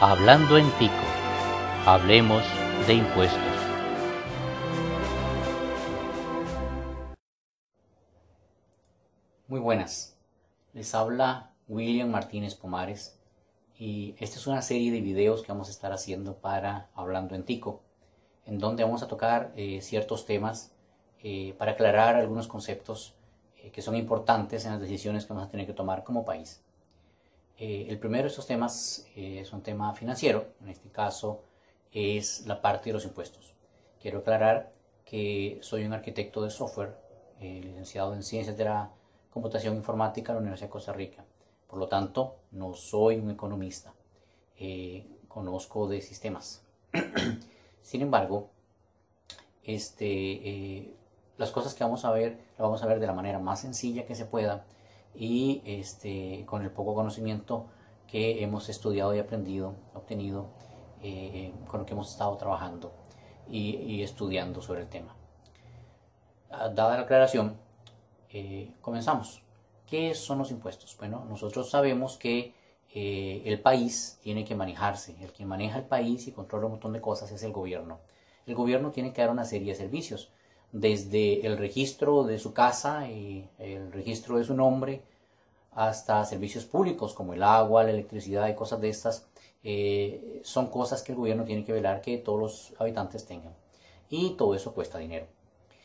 Hablando en Tico, hablemos de impuestos. Muy buenas, les habla William Martínez Pomares y esta es una serie de videos que vamos a estar haciendo para Hablando en Tico, en donde vamos a tocar eh, ciertos temas eh, para aclarar algunos conceptos eh, que son importantes en las decisiones que vamos a tener que tomar como país. Eh, el primero de estos temas es un tema financiero, en este caso es la parte de los impuestos. Quiero aclarar que soy un arquitecto de software, licenciado en Ciencias de la Computación Informática en la Universidad de Costa Rica. Por lo tanto, no soy un economista, conozco de sistemas. Sin embargo, este, las cosas que vamos a ver, las vamos a ver de la manera más sencilla que se pueda y este, con el poco conocimiento que hemos estudiado y aprendido, obtenido, eh, con lo que hemos estado trabajando y, estudiando sobre el tema. Ah, dada la aclaración, eh, comenzamos. ¿Qué son los impuestos? Bueno, nosotros sabemos que eh, el país tiene que manejarse. El que maneja el país y controla un montón de cosas es el gobierno. El gobierno tiene que dar una serie de servicios desde el registro de su casa y el registro de su nombre hasta servicios públicos como el agua, la electricidad y cosas de estas, eh, son cosas que el gobierno tiene que velar que todos los habitantes tengan. Y todo eso cuesta dinero.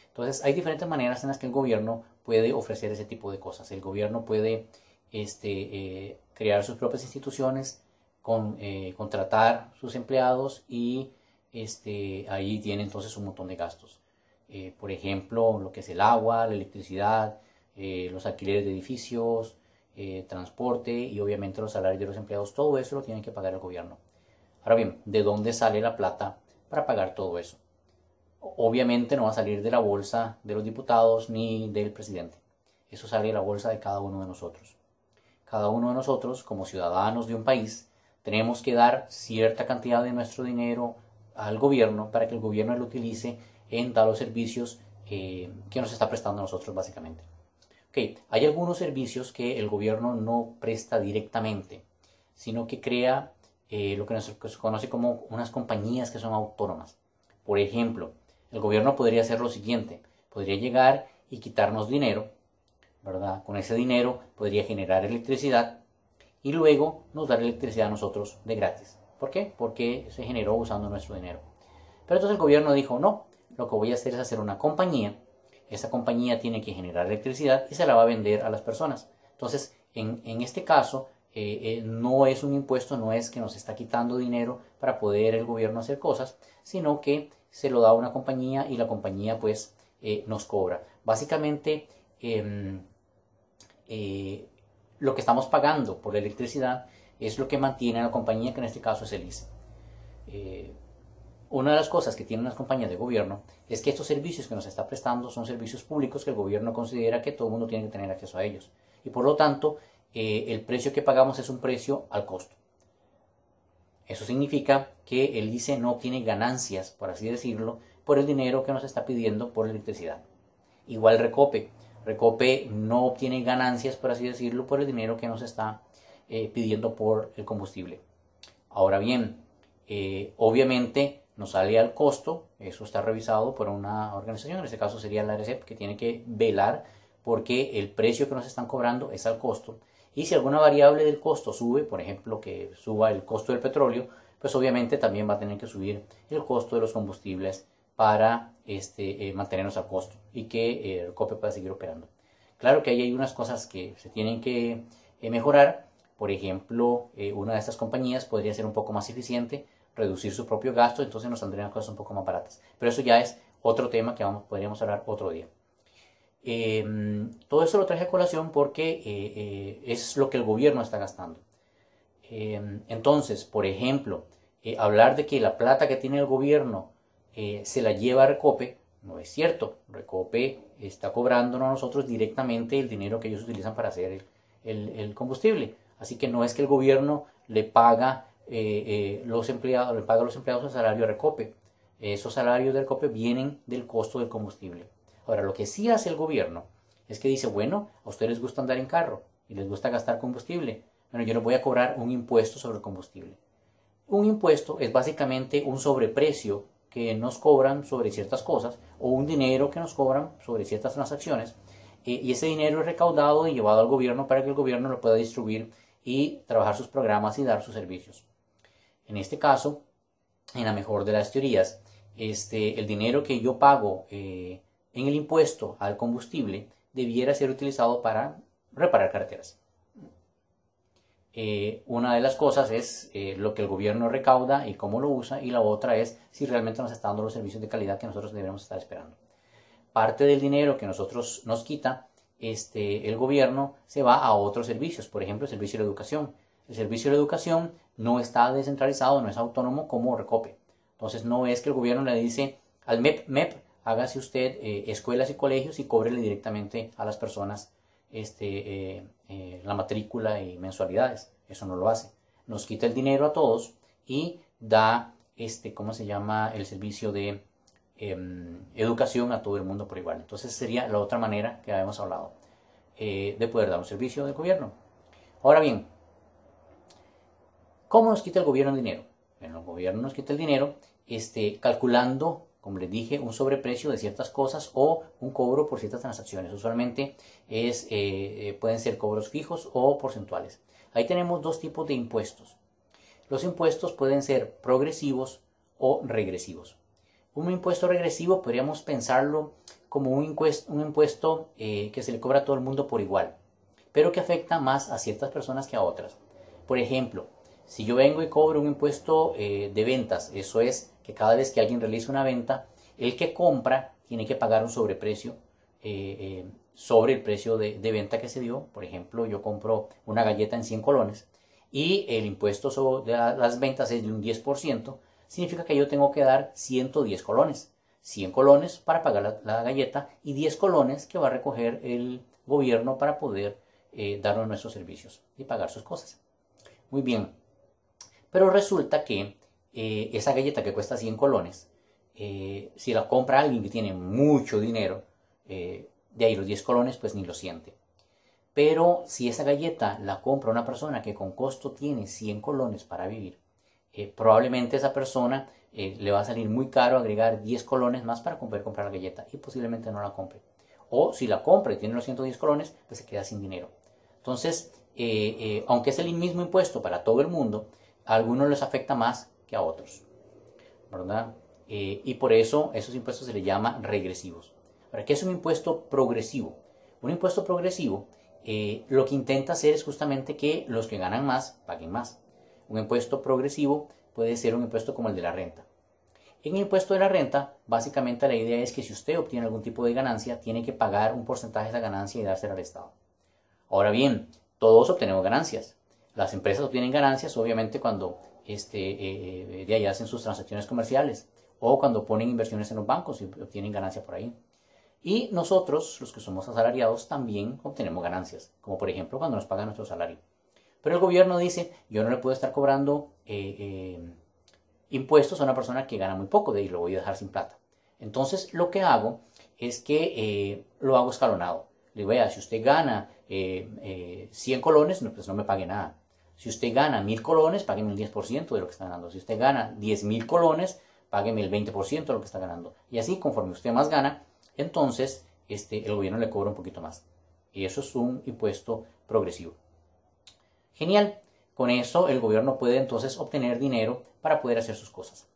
Entonces hay diferentes maneras en las que el gobierno puede ofrecer ese tipo de cosas. El gobierno puede este, eh, crear sus propias instituciones, con, eh, contratar sus empleados y este, ahí tiene entonces un montón de gastos. Por ejemplo, lo que es el agua, la electricidad, los alquileres de edificios, eh, transporte y obviamente los salarios de los empleados, todo eso lo tiene que pagar el gobierno. Ahora bien, ¿de dónde sale la plata para pagar todo eso? Obviamente no va a salir de la bolsa de los diputados ni del presidente. Eso sale de la bolsa de cada uno de nosotros. Cada uno de nosotros, como ciudadanos de un país, tenemos que dar cierta cantidad de nuestro dinero al gobierno para que el gobierno lo utilice en dar los servicios eh, que nos está prestando a nosotros básicamente. Hay algunos servicios que el gobierno no presta directamente, sino que crea eh, lo que se conoce como unas compañías que son autónomas. Por ejemplo, el gobierno podría hacer lo siguiente, podría llegar y quitarnos dinero, ¿verdad? Con ese dinero podría generar electricidad y luego nos dar electricidad a nosotros de gratis. ¿Por qué? Porque se generó usando nuestro dinero. Pero entonces el gobierno dijo, no, lo que voy a hacer es hacer una compañía. Esa compañía tiene que generar electricidad y se la va a vender a las personas. Entonces, en, este caso, eh, eh, no es un impuesto, no es que nos está quitando dinero para poder el gobierno hacer cosas, sino que se lo da a una compañía y la compañía pues eh, nos cobra. Básicamente, em, lo que estamos pagando por la electricidad es lo que mantiene a la compañía, que en este caso es el. Una de las cosas que tienen las compañías de gobierno es que estos servicios que nos está prestando son servicios públicos que el gobierno considera que todo el mundo tiene que tener acceso a ellos. Y por lo tanto, eh, el precio que pagamos es un precio al costo. Eso significa que el ICE no tiene ganancias, por así decirlo, por el dinero que nos está pidiendo por electricidad. Igual Recope. Recope no obtiene ganancias, por así decirlo, por el dinero que nos está eh, pidiendo por el combustible. Ahora bien, eh, obviamente nos sale al costo, eso está revisado por una organización, en este caso sería la RCEP, que tiene que velar porque el precio que nos están cobrando es al costo. Y si alguna variable del costo sube, por ejemplo, que suba el costo del petróleo, pues obviamente también va a tener que subir el costo de los combustibles para este, eh, mantenernos al costo y que eh, el COPE pueda seguir operando. Claro que ahí hay unas cosas que se tienen que eh, mejorar. Por ejemplo, una de estas compañías podría ser un poco más eficiente reducir su propio gasto, entonces nos saldrían cosas un poco más baratas. Pero eso ya es otro tema que vamos, podríamos hablar otro día. Em, todo eso lo traje a colación porque eh, eh, es lo que el gobierno está gastando. Em, entonces, por ejemplo, eh, hablar de que la plata que tiene el gobierno se la lleva a Recope, no es cierto. Recope está cobrándonos a nosotros directamente el dinero que ellos utilizan para hacer el, el combustible. Así que no es que el gobierno le paga los empleados, le paga a los empleados el salario de Recope. Esos salarios de Recope vienen del costo del combustible. Ahora, lo que sí hace el gobierno es que dice, bueno, a ustedes les gusta andar en carro y les gusta gastar combustible. Bueno, yo les voy a cobrar un impuesto sobre combustible. Un impuesto es básicamente un sobreprecio que nos cobran sobre ciertas cosas o un dinero que nos cobran sobre ciertas transacciones eh, y ese dinero es recaudado y llevado al gobierno para que el gobierno lo pueda distribuir y trabajar sus programas y dar sus servicios. En este caso, en la mejor de las teorías, este, el dinero que yo pago eh, en el impuesto al combustible debiera ser utilizado para reparar carreteras. Eh, una de las cosas es eh, lo que el gobierno recauda y cómo lo usa, y la otra es si realmente nos está dando los servicios de calidad que nosotros debemos estar esperando. Parte del dinero que nosotros nos quita este, el gobierno se va a otros servicios, por ejemplo, el servicio de educación. El servicio de educación no está descentralizado, no es autónomo como Recope. Entonces no es que el gobierno le dice al MEP, MEP, hágase usted eh, escuelas y colegios y cóbrele directamente a las personas este, eh, eh, la matrícula y mensualidades. Eso no lo hace. Nos quita el dinero a todos y da, este, ¿cómo se llama? El servicio de em, educación a todo el mundo por igual. Entonces sería la otra manera que habíamos hablado de poder dar un servicio del gobierno. Ahora bien, ¿cómo nos quita el gobierno el dinero? Bueno, el gobierno nos quita el dinero este, calculando como les dije, un sobreprecio de ciertas cosas o un cobro por ciertas transacciones. Usualmente es, eh, eh, pueden ser cobros fijos o porcentuales. Ahí tenemos dos tipos de impuestos. Los impuestos pueden ser progresivos o regresivos. Un impuesto regresivo podríamos pensarlo como un impuesto, eh, que se le cobra a todo el mundo por igual, pero que afecta más a ciertas personas que a otras. Por ejemplo, si yo vengo y cobro un impuesto de ventas, eso es que cada vez que alguien realiza una venta, el que compra tiene que pagar un sobreprecio eh, eh, sobre el precio de, venta que se dio. Por ejemplo, yo compro una galleta en 100 colones y el impuesto sobre las ventas es de un 10%, significa que yo tengo que dar 110 colones. 100 colones para pagar la, galleta y 10 colones que va a recoger el gobierno para poder eh, darnos nuestros servicios y pagar sus cosas. Muy bien. Pero resulta que eh, esa galleta que cuesta 100 colones, eh, si la compra alguien que tiene mucho dinero, eh, de ahí los 10 colones, pues ni lo siente. Pero si esa galleta la compra una persona que con costo tiene 100 colones para vivir, probablemente esa persona le va a salir muy caro agregar 10 colones más para poder comprar la galleta y posiblemente no la compre. O si la compra y tiene los 110 colones, pues se queda sin dinero. Entonces, aunque es el mismo impuesto para todo el mundo, algunos les afecta más que a otros. ¿Verdad? Eh, y por eso esos impuestos se les llama regresivos. ¿Para qué es un impuesto progresivo? Un impuesto progresivo eh, lo que intenta hacer es justamente que los que ganan más paguen más. Un impuesto progresivo puede ser un impuesto como el de la renta. En el impuesto de la renta, básicamente la idea es que si usted obtiene algún tipo de ganancia, tiene que pagar un porcentaje de esa ganancia y dársela al Estado. Ahora bien, todos obtenemos ganancias. Las empresas obtienen ganancias, obviamente, cuando este, eh, de ahí hacen sus transacciones comerciales o cuando ponen inversiones en los bancos y obtienen ganancia por ahí. Y nosotros, los que somos asalariados, también obtenemos ganancias, como por ejemplo cuando nos pagan nuestro salario. Pero el gobierno dice, yo no le puedo estar cobrando eh, eh, impuestos a una persona que gana muy poco, de ahí lo voy a dejar sin plata. Entonces lo que hago es que lo hago escalonado. Le digo, vea, si usted gana 100 colones, pues no me pague nada. Si usted gana mil colones, págueme el 10% de lo que está ganando. Si usted gana 10 mil colones, págueme el 20% de lo que está ganando. Y así, conforme usted más gana, entonces este, el gobierno le cobra un poquito más. Y eso es un impuesto progresivo. Genial. Con eso el gobierno puede entonces obtener dinero para poder hacer sus cosas.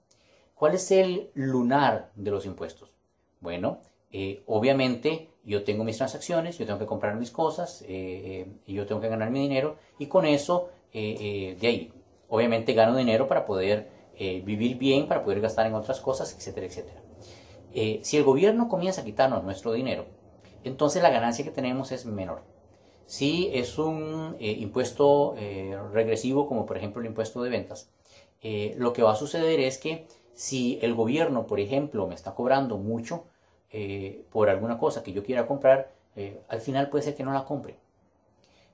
¿Cuál es el lunar de los impuestos? Bueno, eh, obviamente yo tengo mis transacciones, yo tengo que comprar mis cosas, eh, eh, y yo tengo que ganar mi dinero y con eso eh, de ahí, obviamente gano dinero para poder vivir bien, para poder gastar en otras cosas, etcétera, etcétera. si el gobierno comienza a quitarnos nuestro dinero, entonces la ganancia que tenemos es menor. Si es un impuesto regresivo, como por ejemplo el impuesto de ventas, lo que va a suceder es que si el gobierno, por ejemplo, me está cobrando mucho por alguna cosa que yo quiera comprar, al final puede ser que no la compre.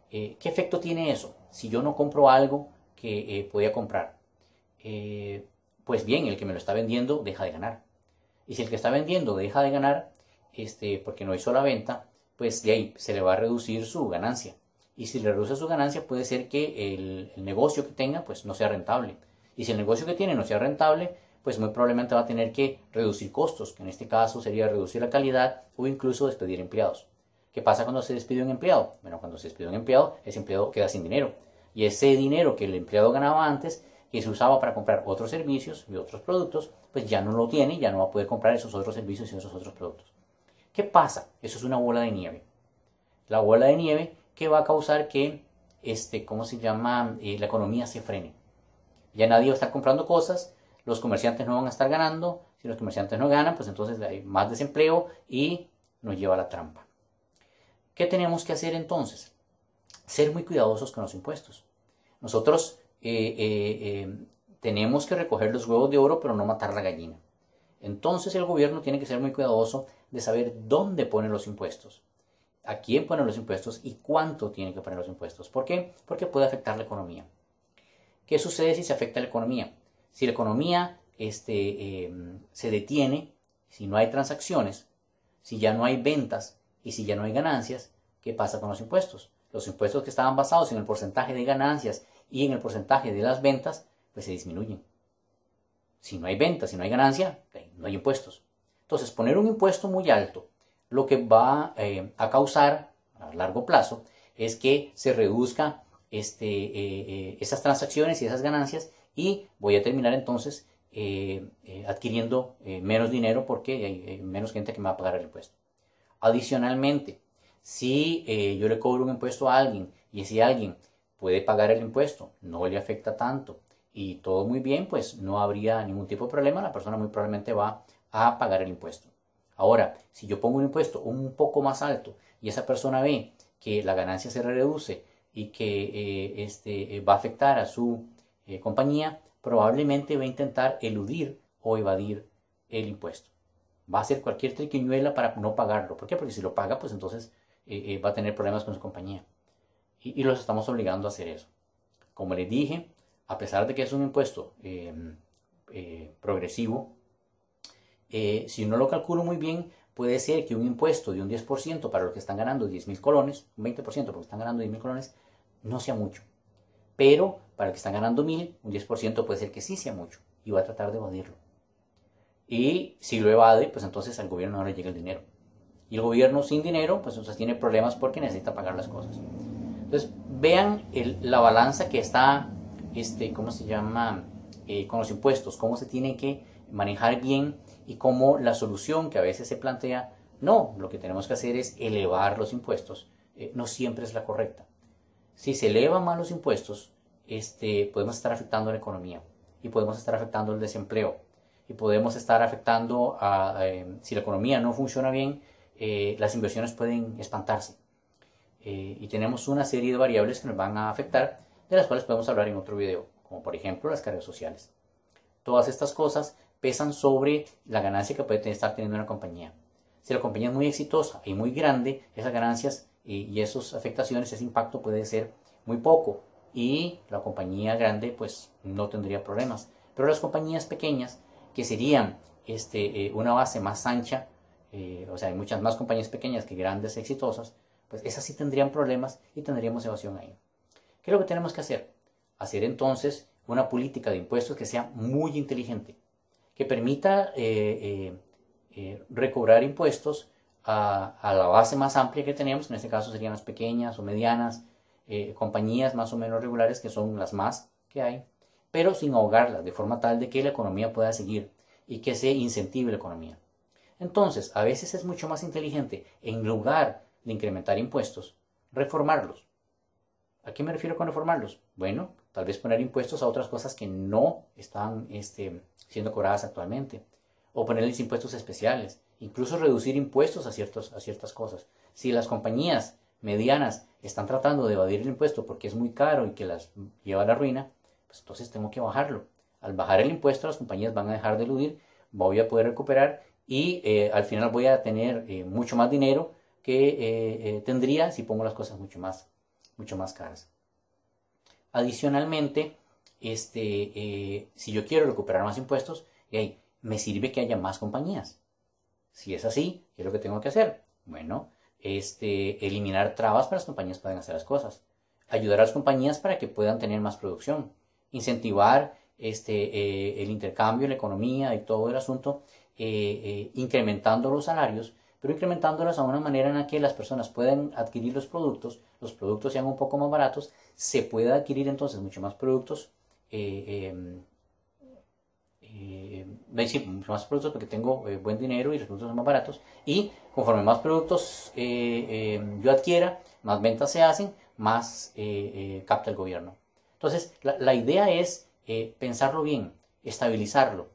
¿Qué efecto tiene eso? si yo no compro algo que eh, podía comprar, eh, pues bien, el que me lo está vendiendo deja de ganar. Y si el que está vendiendo deja de ganar, este, porque no hizo la venta, pues de ahí se le va a reducir su ganancia. Y si le reduce su ganancia, puede ser que el, negocio que tenga pues no sea rentable. Y si el negocio que tiene no sea rentable, pues muy probablemente va a tener que reducir costos, que en este caso sería reducir la calidad o incluso despedir empleados. ¿Qué pasa cuando se despide un empleado? Bueno, cuando se despide un empleado, ese empleado queda sin dinero. Y ese dinero que el empleado ganaba antes, que se usaba para comprar otros servicios y otros productos, pues ya no lo tiene, ya no va a poder comprar esos otros servicios y esos otros productos. ¿Qué pasa? Eso es una bola de nieve. La bola de nieve que va a causar que, este, ¿cómo se llama? Eh, la economía se frene. Ya nadie va a estar comprando cosas, los comerciantes no van a estar ganando, si los comerciantes no ganan, pues entonces hay más desempleo y nos lleva a la trampa. ¿Qué tenemos que hacer entonces? Ser muy cuidadosos con los impuestos. Nosotros eh, eh, eh, tenemos que recoger los huevos de oro, pero no matar la gallina. Entonces el gobierno tiene que ser muy cuidadoso de saber dónde pone los impuestos, a quién pone los impuestos y cuánto tiene que poner los impuestos. ¿Por qué? Porque puede afectar la economía. ¿Qué sucede si se afecta la economía? Si la economía este, se detiene, si no hay transacciones, si ya no hay ventas, y si ya no hay ganancias, ¿qué pasa con los impuestos? Los impuestos que estaban basados en el porcentaje de ganancias y en el porcentaje de las ventas, pues se disminuyen. Si no hay ventas, si no hay ganancia, no hay impuestos. Entonces, poner un impuesto muy alto, lo que va eh, a causar a largo plazo es que se reduzca este, eh, eh, esas transacciones y esas ganancias y voy a terminar entonces adquiriendo menos dinero porque hay menos gente que me va a pagar el impuesto. Adicionalmente, si eh, yo le cobro un impuesto a alguien y ese alguien puede pagar el impuesto, no le afecta tanto y todo muy bien, pues no habría ningún tipo de problema, la persona muy probablemente va a pagar el impuesto. Ahora, si yo pongo un impuesto un poco más alto y esa persona ve que la ganancia se reduce y que eh, este, eh, va a afectar a su compañía, probablemente va a intentar eludir o evadir el impuesto va a hacer cualquier triquiñuela para no pagarlo. ¿Por qué? Porque si lo paga, pues entonces eh, eh, va a tener problemas con su compañía. Y, los estamos obligando a hacer eso. Como les dije, a pesar de que es un impuesto eh, progresivo, si uno lo calcula muy bien, puede ser que un impuesto de un 10% para los que están ganando 10 mil colones, un 20% porque están ganando 10 mil colones, no sea mucho. Pero para los que están ganando mil, un 10% puede ser que sí sea mucho y va a tratar de evadirlo. Y si lo evade, pues entonces al gobierno no le llega el dinero. Y el gobierno sin dinero, pues entonces tiene problemas porque necesita pagar las cosas. Entonces, vean la balanza que está, este, ¿cómo se llama? Eh, con los impuestos, cómo se tiene que manejar bien y cómo la solución que a veces se plantea, no, lo que tenemos que hacer es elevar los impuestos. Eh, no siempre es la correcta. Si se elevan más los impuestos, este, podemos estar afectando la economía y podemos estar afectando el desempleo y podemos estar afectando a, eh, si la economía no funciona bien, eh, las inversiones pueden espantarse. Eh, y tenemos una serie de variables que nos van a afectar, de las cuales podemos hablar en otro video, como por ejemplo las cargas sociales. Todas estas cosas pesan sobre la ganancia que puede estar teniendo una compañía. Si la compañía es muy exitosa y muy grande, esas ganancias y esas afectaciones, ese impacto puede ser muy poco y la compañía grande pues no tendría problemas. Pero las compañías pequeñas que serían este, eh, una base más ancha, eh, o sea, hay muchas más compañías pequeñas que grandes exitosas, pues esas sí tendrían problemas y tendríamos evasión ahí. ¿Qué es lo que tenemos que hacer? Hacer entonces una política de impuestos que sea muy inteligente, que permita eh, recobrar impuestos a, la base más amplia que tenemos, en este caso serían las pequeñas o medianas compañías más o menos regulares, que son las más que hay, pero sin ahogarlas, de forma tal de que la economía pueda seguir y que se incentive la economía. Entonces, a veces es mucho más inteligente, en lugar de incrementar impuestos, reformarlos. ¿A qué me refiero con reformarlos? Bueno, tal vez poner impuestos a otras cosas que no están este, siendo cobradas actualmente, o ponerles impuestos especiales, incluso reducir impuestos a, ciertos, a ciertas cosas. Si las compañías medianas están tratando de evadir el impuesto porque es muy caro y que las lleva a la ruina, pues entonces tengo que bajarlo. Al bajar el impuesto, las compañías van a dejar de eludir, voy a poder recuperar y eh, al final voy a tener eh, mucho más dinero que eh, tendría si pongo las cosas mucho más, mucho más caras. Adicionalmente, este, si yo quiero recuperar más impuestos, me sirve que haya más compañías. Si es así, ¿qué es lo que tengo que hacer? Bueno, este, eliminar trabas para que las compañías puedan hacer las cosas. Ayudar a las compañías para que puedan tener más producción incentivar este, el intercambio, la economía y todo el asunto, incrementando los salarios, pero incrementándolas a una manera en la que las personas puedan adquirir los productos, los productos sean un poco más baratos, se pueda adquirir entonces mucho más productos eh, mucho más productos porque tengo eh, buen dinero y los productos son más baratos. Y conforme más productos eh, eh, yo adquiera, más ventas se hacen, más capta el gobierno. Entonces, la, la idea es pensarlo bien, estabilizarlo.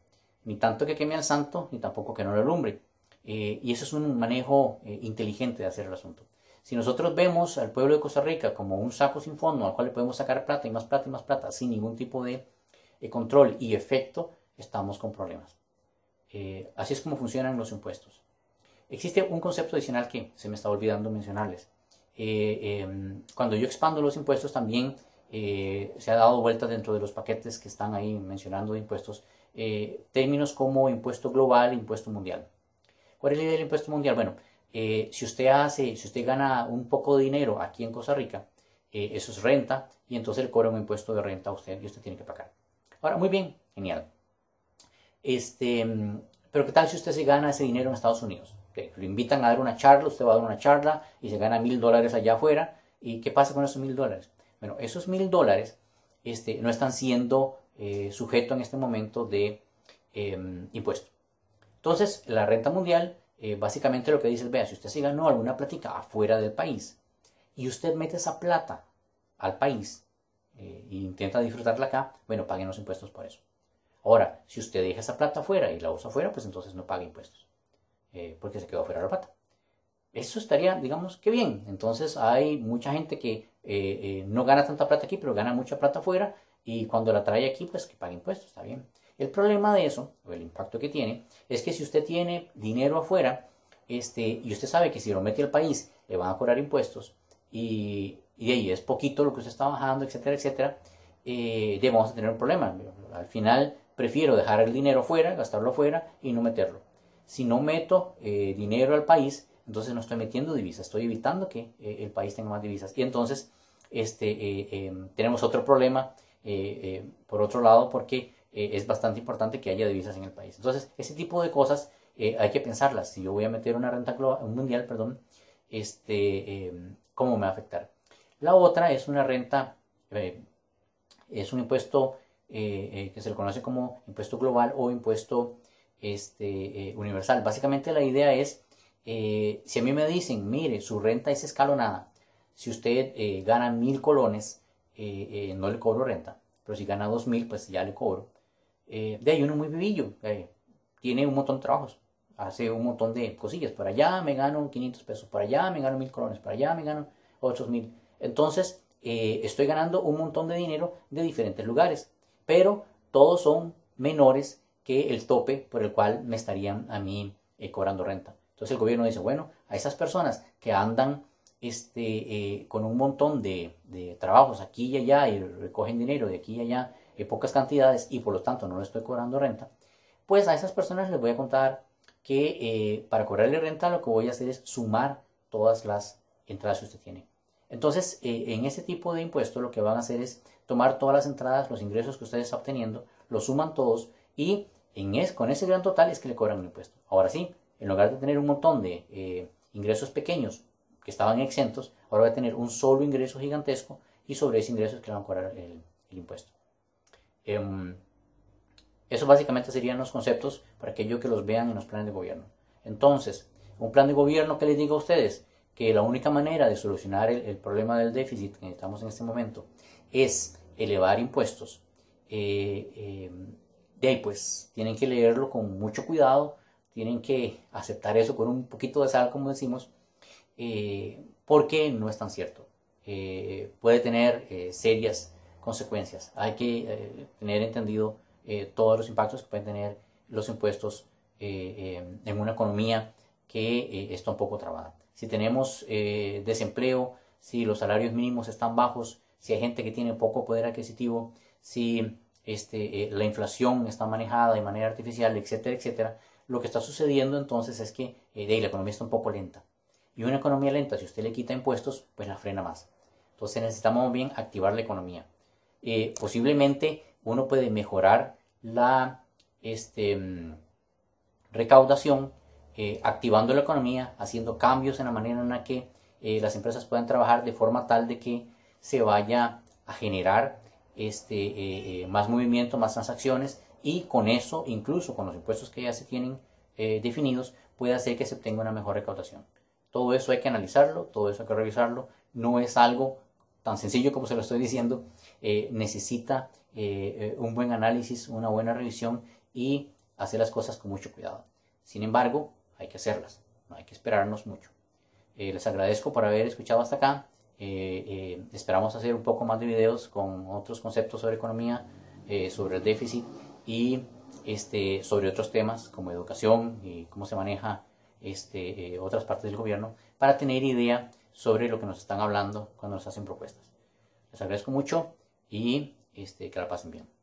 Ni tanto que queme al santo, ni tampoco que no lo alumbre. y eso es un manejo inteligente de hacer el asunto. Si nosotros vemos al pueblo de Costa Rica como un saco sin fondo al cual le podemos sacar plata y más plata y más plata sin ningún tipo de control y efecto, estamos con problemas. Eh, así es como funcionan los impuestos. Existe un concepto adicional que se me está olvidando mencionarles. Eh, em, cuando yo expando los impuestos también eh, se ha dado vuelta dentro de los paquetes que están ahí mencionando de impuestos términos como impuesto global impuesto mundial. ¿Cuál es la idea del impuesto mundial? Bueno, si usted hace, si usted gana un poco de dinero aquí en Costa Rica, eso es renta y entonces le cobra un impuesto de renta a usted y usted tiene que pagar. Ahora, muy bien, genial. Este, pero ¿qué tal si usted se gana ese dinero en Estados Unidos? Lo invitan a dar una charla, usted va a dar una charla y se gana mil dólares allá afuera. ¿Y qué pasa con esos mil dólares? Bueno, esos mil dólares este, no están siendo eh, sujetos en este momento de em, impuesto. Entonces, la renta mundial eh, básicamente lo que dice es, vea, si usted se ganó alguna plática afuera del país y usted mete esa plata al país eh, e intenta disfrutarla acá, bueno, paguen los impuestos por eso. Ahora, si usted deja esa plata afuera y la usa afuera, pues entonces no paga impuestos, eh, porque se quedó afuera la plata. Eso estaría, digamos, que bien. Entonces hay mucha gente que eh, eh, no gana tanta plata aquí, pero gana mucha plata afuera y cuando la trae aquí, pues que paga impuestos, está bien. El problema de eso, o el impacto que tiene, es que si usted tiene dinero afuera, este, y usted sabe que si lo mete al país le van a cobrar impuestos, y, ahí es poquito lo que usted está bajando, etcétera, etcétera, eh, vamos a tener un problema. Al final prefiero dejar el dinero fuera, gastarlo fuera y no meterlo. Si no meto eh, dinero al país, entonces no estoy metiendo divisas, estoy evitando que eh, el país tenga más divisas. Y entonces este, eh, em, tenemos otro problema, por otro lado, porque es bastante importante que haya divisas en el país. Entonces, ese tipo de cosas hay que pensarlas. Si yo voy a meter una renta global, un mundial, perdón, este, em, ¿cómo me va a afectar? La otra es una renta, es un impuesto eh, eh, que se le conoce como impuesto global o impuesto este, eh, universal. Básicamente la idea es, si a mí me dicen, mire, su renta es escalonada, si usted gana mil colones, no le cobro renta, pero si gana dos mil, pues ya le cobro. de ahí uno muy vivillo, tiene un montón de trabajos, hace un montón de cosillas. Por allá me gano 500 pesos, por allá me gano mil colones, por allá me gano otros mil. Entonces, estoy ganando un montón de dinero de diferentes lugares pero todos son menores que el tope por el cual me estarían a mí eh, cobrando renta. Entonces el gobierno dice, bueno, a esas personas que andan este, eh, con un montón de, trabajos aquí y allá y recogen dinero de aquí y allá en pocas cantidades y por lo tanto no le estoy cobrando renta, pues a esas personas les voy a contar que eh, para cobrarle renta lo que voy a hacer es sumar todas las entradas que usted tiene. Entonces, en ese tipo de impuestos lo que van a hacer es tomar todas las entradas, los ingresos que ustedes están obteniendo, los suman todos y en es, con ese gran total es que le cobran un impuesto. Ahora sí, en lugar de tener un montón de eh, ingresos pequeños que estaban exentos, ahora va a tener un solo ingreso gigantesco y sobre ese ingreso es que le van a cobrar el, impuesto. Eh, eso básicamente serían los conceptos para aquellos que los vean en los planes de gobierno. Entonces, un plan de gobierno que les diga a ustedes que la única manera de solucionar el, el problema del déficit que estamos en este momento es elevar impuestos, eh, eh, de ahí pues tienen que leerlo con mucho cuidado, tienen que aceptar eso con un poquito de sal, como decimos, eh, porque no es tan cierto. puede tener serias consecuencias. Hay que tener entendido todos los impactos que pueden tener los impuestos en una economía que está un poco trabada. Si tenemos desempleo, si los salarios mínimos están bajos, si hay gente que tiene poco poder adquisitivo, si este, eh, la inflación está manejada de manera artificial, etcétera, etcétera, lo que está sucediendo entonces es que eh, la economía está un poco lenta. Y una economía lenta, si usted le quita impuestos, pues la frena más. Entonces necesitamos bien activar la economía. Eh, posiblemente uno puede mejorar la este, mm, recaudación eh, activando la economía, haciendo cambios en la manera en la que eh, las empresas puedan trabajar de forma tal de que se vaya a generar este, más movimiento, más transacciones y con eso, incluso con los impuestos que ya se tienen definidos, puede hacer que se obtenga una mejor recaudación. Todo eso hay que analizarlo, todo eso hay que revisarlo. No es algo tan sencillo como se lo estoy diciendo. Eh, necesita eh, eh, un buen análisis, una buena revisión y hacer las cosas con mucho cuidado. Sin embargo, hay que hacerlas, no hay que esperarnos mucho. les agradezco por haber escuchado hasta acá. esperamos hacer un poco más de videos con otros conceptos sobre economía, sobre el déficit y este, sobre otros temas como educación y cómo se maneja este, eh, otras partes del gobierno para tener idea sobre lo que nos están hablando cuando nos hacen propuestas. Les agradezco mucho y este, que la pasen bien.